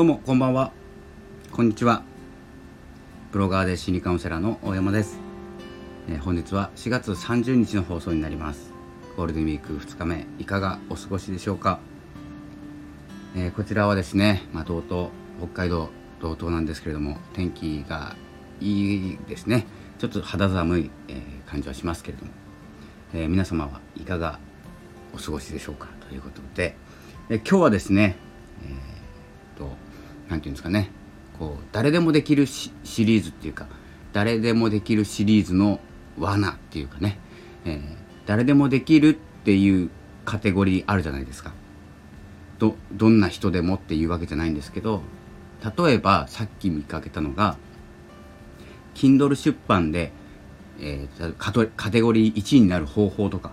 どうもこんばんは。こんにちは。ブロガーで心理カウンセラーの大山です、えー、本日は4月30日の放送になります。ゴールデンウィーク2日目いかがお過ごしでしょうか、えー、こちらはですね、まあ、道東北海道道東なんですけれども天気がいいですね。ちょっと肌寒い、えー、感じはしますけれども、え皆様はいかがお過ごしでしょうか？ということで、え今日はですねえー、と何て言うんですかね。こう誰でもできるシリーズっていうか誰でもできるシリーズの罠っていうかね、えー、誰でもできるっていうカテゴリーあるじゃないですか。どどんな人でもっていうわけじゃないんですけど例えばさっき見かけたのが Kindle 出版で、えー、カテゴリー1になる方法とか、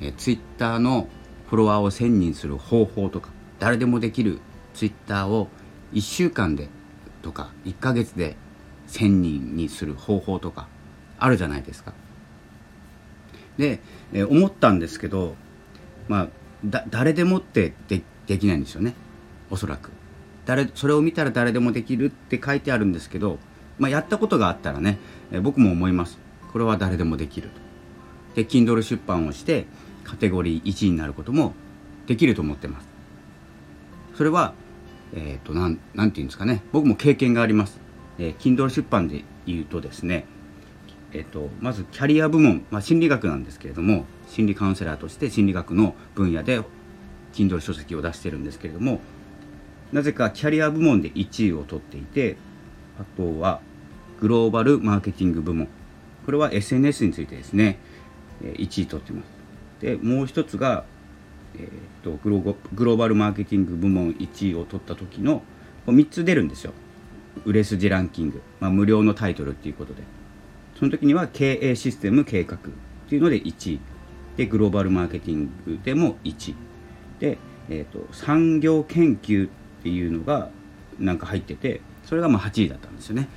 えー、Twitter のフォロワーを1000人する方法とか誰でもできる Twitter を1週間でとか1ヶ月で1,000人にする方法とかあるじゃないですか。で、え思ったんですけどまあだ誰でもってでできないんですよね。おそらく。誰それを見たら誰でもできるって書いてあるんですけど、まあ、やったことがあったらね、え僕も思います。これは誰でもできると。で Kindle 出版をしてカテゴリー1になることもできると思ってます。それはえっ、ー、となんなんて言うんですかね。僕も経験があります、えー、Kindle 出版で言うとですねえっ、ー、とまずキャリア部門、まあ、心理学なんですけれども心理カウンセラーとして心理学の分野で Kindle 書籍を出してるんですけれどもなぜかキャリア部門で1位を取っていてあとはグローバルマーケティング部門。これは SNS についてですね1位取ってます。でもう一つがえーと、グログローバルマーケティング部門1位を取った時の3つ出るんですよ。売れ筋ランキング、まあ、無料のタイトルっていうことで。その時には経営システム計画っていうので1位。でグローバルマーケティングでも1位。で、えーと、産業研究っていうのがなんか入っててそれがまあ8位だったんですよね。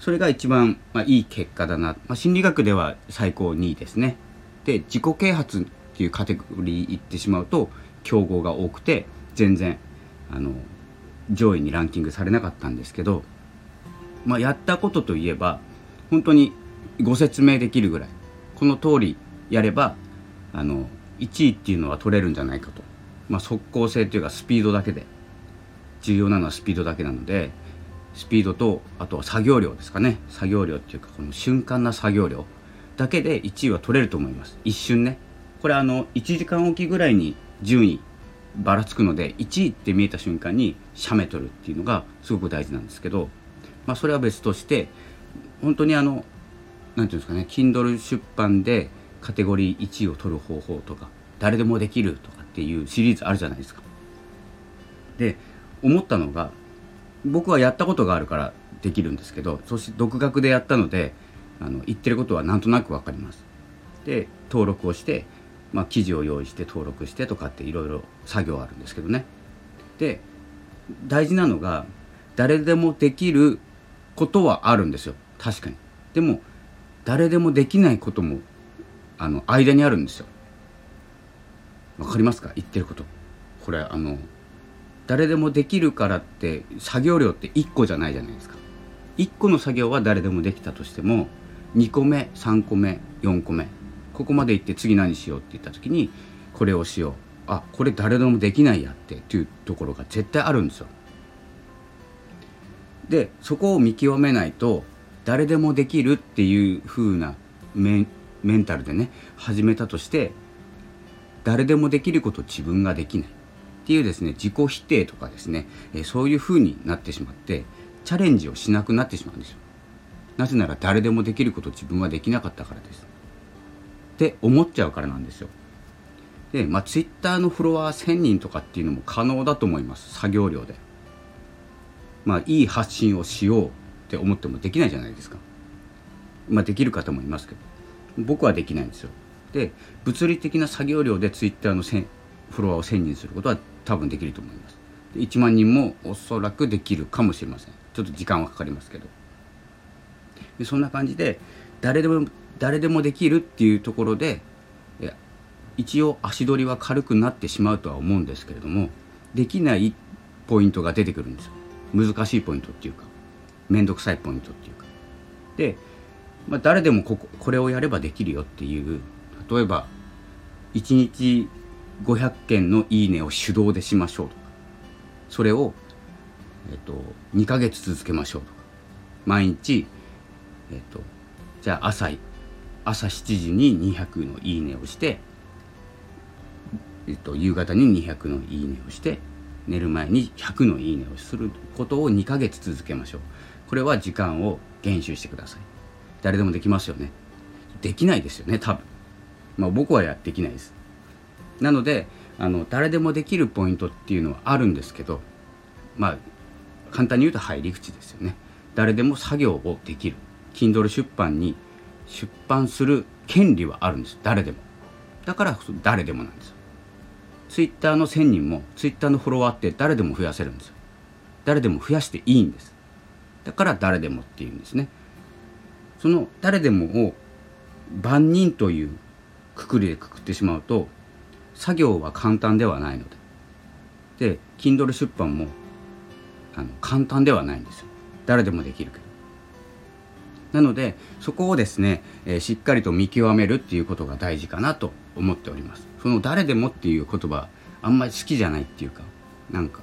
それが一番、まあ、いい結果だな、まあ、心理学では最高2位ですね。で自己啓発っていうカテゴリー行ってしまうと競合が多くて全然あの上位にランキングされなかったんですけど、まあ、やったことといえば本当にご説明できるぐらいこの通りやればあの1位っていうのは取れるんじゃないかと、まあ、速攻性というかスピードだけで重要なのはスピードだけなのでスピードとあとは作業量ですかね。作業量っていうかこの瞬間な作業量だけで1位は取れると思います。一瞬ね。これあの1時間おきぐらいに順位ばらつくので1位って見えた瞬間に写メ取るっていうのがすごく大事なんですけど、まあ、それは別として本当にあの何ていうんですかね Kindle 出版でカテゴリー1位を取る方法とか誰でもできるとかっていうシリーズあるじゃないですか。で思ったのが僕はやったことがあるからできるんですけどそして独学でやったのであの言ってることはなんとなく分かります。で登録をしてまあ、記事を用意して登録してとかっていろいろ作業あるんですけどね。で大事なのが誰でもできることはあるんですよ。確かに。でも誰でもできないこともあの間にあるんですよ。わかりますか？言ってること。これあの誰でもできるからって作業量って1個じゃないじゃないですか。1個の作業は誰でもできたとしても2個目3個目4個目。ここまで行って次何しようって言った時にこれをしようあこれ誰でもできないやってっていうところが絶対あるんですよ。でそこを見極めないと誰でもできるっていう風なメメンタルでね始めたとして誰でもできること自分ができないっていうですね自己否定とかですね、えそういう風になってしまってチャレンジをしなくなってしまうんですよ。なぜなら誰でもできること自分はできなかったからです。って思っちゃうからなんですよ。で、まあ、ツイッターのフォロワー1000人とかっていうのも可能だと思います。作業量で。まあ、いい発信をしようって思ってもできないじゃないですか。まあ、できる方もいますけど。僕はできないんですよ。で、物理的な作業量でツイッターのフォロワーを1000人することは多分できると思います。で1万人もおそらくできるかもしれません。ちょっと時間はかかりますけど。でそんな感じで誰でも誰でもできるっていうところで一応足取りは軽くなってしまうとは思うんですけれどもできないポイントが出てくるんですよ。難しいポイントっていうか面倒くさいポイントっていうか。で、まあ、誰でもこここれをやればできるよっていう例えば1日500件のいいねを手動でしましょうとかそれを、えっと、2ヶ月続けましょうとか毎日、えっと、じゃあ朝朝7時に200のいいねをして、えっと、夕方に200のいいねをして寝る前に100のいいねをすることを2ヶ月続けましょう。これは時間を減収してください。誰でもできますよね。できないですよね多分。まあ僕はやできないです。なのであの誰でもできるポイントっていうのはあるんですけどまあ簡単に言うと入り口ですよね。誰でも作業をできる。Kindle 出版に出版する権利はあるんです。誰でも。だから誰でもなんです。よ Twitter の1000人も Twitter のフォロワーって誰でも増やせるんです。よ誰でも増やしていいんです。だから誰でもっていうんですね。その誰でもを万人というくくりでくくってしまうと作業は簡単ではないので。で Kindle 出版もあの簡単ではないんですよ。誰でもできるけど。なのでそこをですね、えー、しっかりと見極めるっていうことが大事かなと思っております。その誰でもっていう言葉あんまり好きじゃないっていうかなんか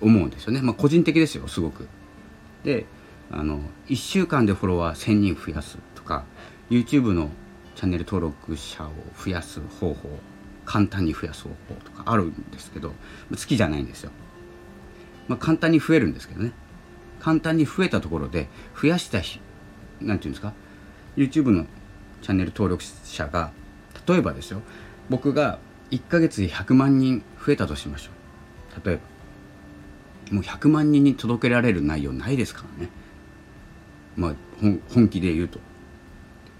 思うんですよね。まあ個人的ですよすごく。であの1週間でフォロワー1000人増やすとか YouTube のチャンネル登録者を増やす方法簡単に増やす方法とかあるんですけど好きじゃないんですよ、まあ、簡単に増えるんですけどね。簡単に増えたところで増やした日何て言うんですか YouTube のチャンネル登録者が例えばですよ僕が1ヶ月で100万人増えたとしましょう。例えば。もう100万人に届けられる内容ないですからね。まあ本気で言うと。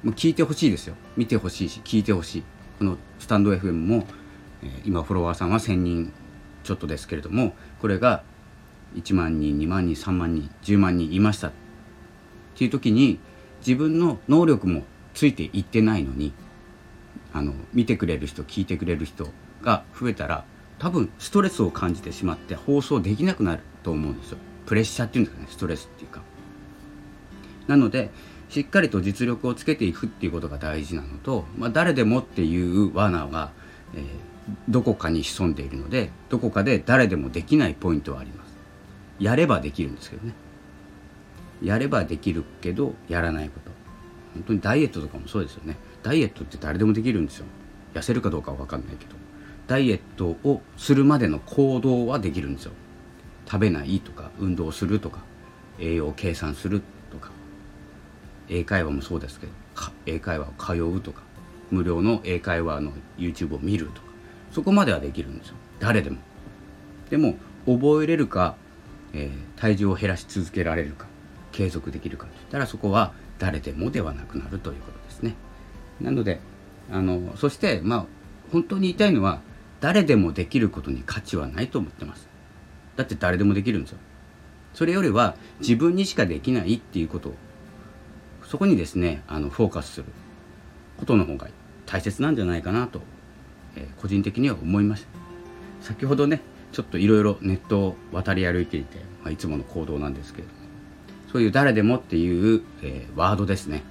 もう聞いてほしいですよ。見てほしいし聞いてほしい。このスタンド FM も、えー、今フォロワーさんは1000人ちょっとですけれどもこれが1万人2万人3万人10万人いました。っていう時に自分の能力もついていってないのにあの見てくれる人聞いてくれる人が増えたら多分ストレスを感じてしまって放送できなくなると思うんですよ。プレッシャーっていうんですかねストレスっていうか。なのでしっかりと実力をつけていくっていうことが大事なのと、まあ、誰でもっていう罠が、えー、どこかに潜んでいるのでどこかで誰でもできないポイントはあります。やればできるんですけどね。やればできるけどやらないこと。本当にダイエットとかもそうですよね。ダイエットって誰でもできるんですよ。痩せるかどうかは分かんないけど。ダイエットをするまでの行動はできるんですよ。食べないとか運動するとか栄養計算するとか。英会話もそうですけど英会話を通うとか。無料の英会話の YouTube を見るとか。そこまではできるんですよ。誰でも。でも覚えれるかえー、体重を減らし続けられるか継続できるかといったらそこは誰でもではなくなるということですね。なのであのそしてまあ本当に言いたいのは誰でもできることに価値はないと思ってます。だって誰でもできるんですよ。それよりは自分にしかできないっていうことそこにですねあのフォーカスすることの方が大切なんじゃないかなと、えー、個人的には思いました。先ほどねちょっといろいろネットを渡り歩いていて、まあ、いつもの行動なんですけれどもそういう誰でもっていう、えー、ワードですね、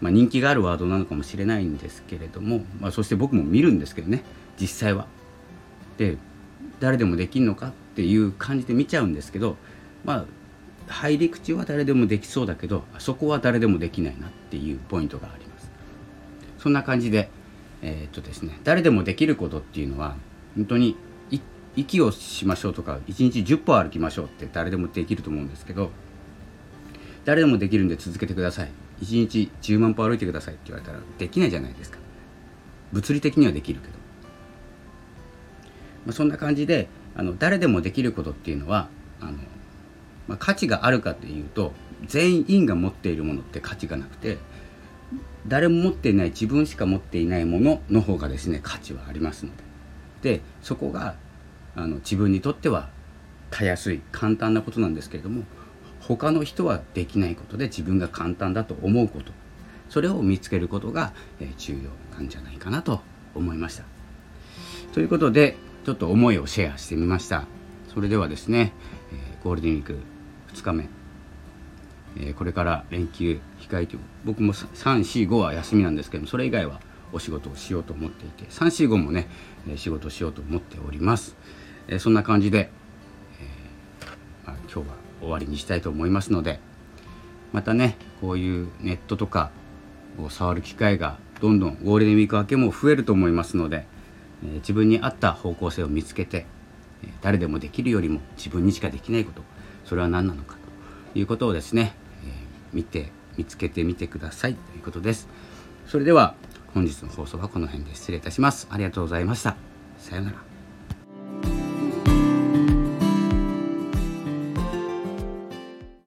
まあ、人気があるワードなのかもしれないんですけれども、まあ、そして僕も見るんですけどね実際は。で誰でもできるのかっていう感じで見ちゃうんですけどまあ入り口は誰でもできそうだけどそこは誰でもできないなっていうポイントがありますそんな感じでえー、っとですね誰でもできることっていうのは本当に息をしましょうとか1日10歩歩きましょうって誰でもできると思うんですけど誰でもできるんで続けてください。1日10万歩歩いてくださいって言われたらできないじゃないですか。物理的にはできるけど、まあ、そんな感じであの誰でもできることっていうのはあの、まあ、価値があるかっていうと全員が持っているものって価値がなくて誰も持っていない自分しか持っていないものの方がですね価値はありますので。でそこがあの自分にとってはたやすい簡単なことなんですけれども他の人はできないことで自分が簡単だと思うことそれを見つけることが、重要なんじゃないかなと思いました。ということでちょっと思いをシェアしてみました。それではですね、ゴールデンウィーク2日目、これから連休控えて僕も345は休みなんですけどそれ以外はお仕事をしようと思っていて345もね仕事しようと思っております、え、そんな感じで、えまあ、今日は終わりにしたいと思いますのでまたねこういうネットとかを触る機会がどんどんゴールデンウィーク明けも増えると思いますので、え自分に合った方向性を見つけて、え誰でもできるよりも自分にしかできないことそれは何なのかということをですね、え見て見つけてみてくださいということです。それでは本日の放送はこの辺で失礼いたします。ありがとうございました。さようなら。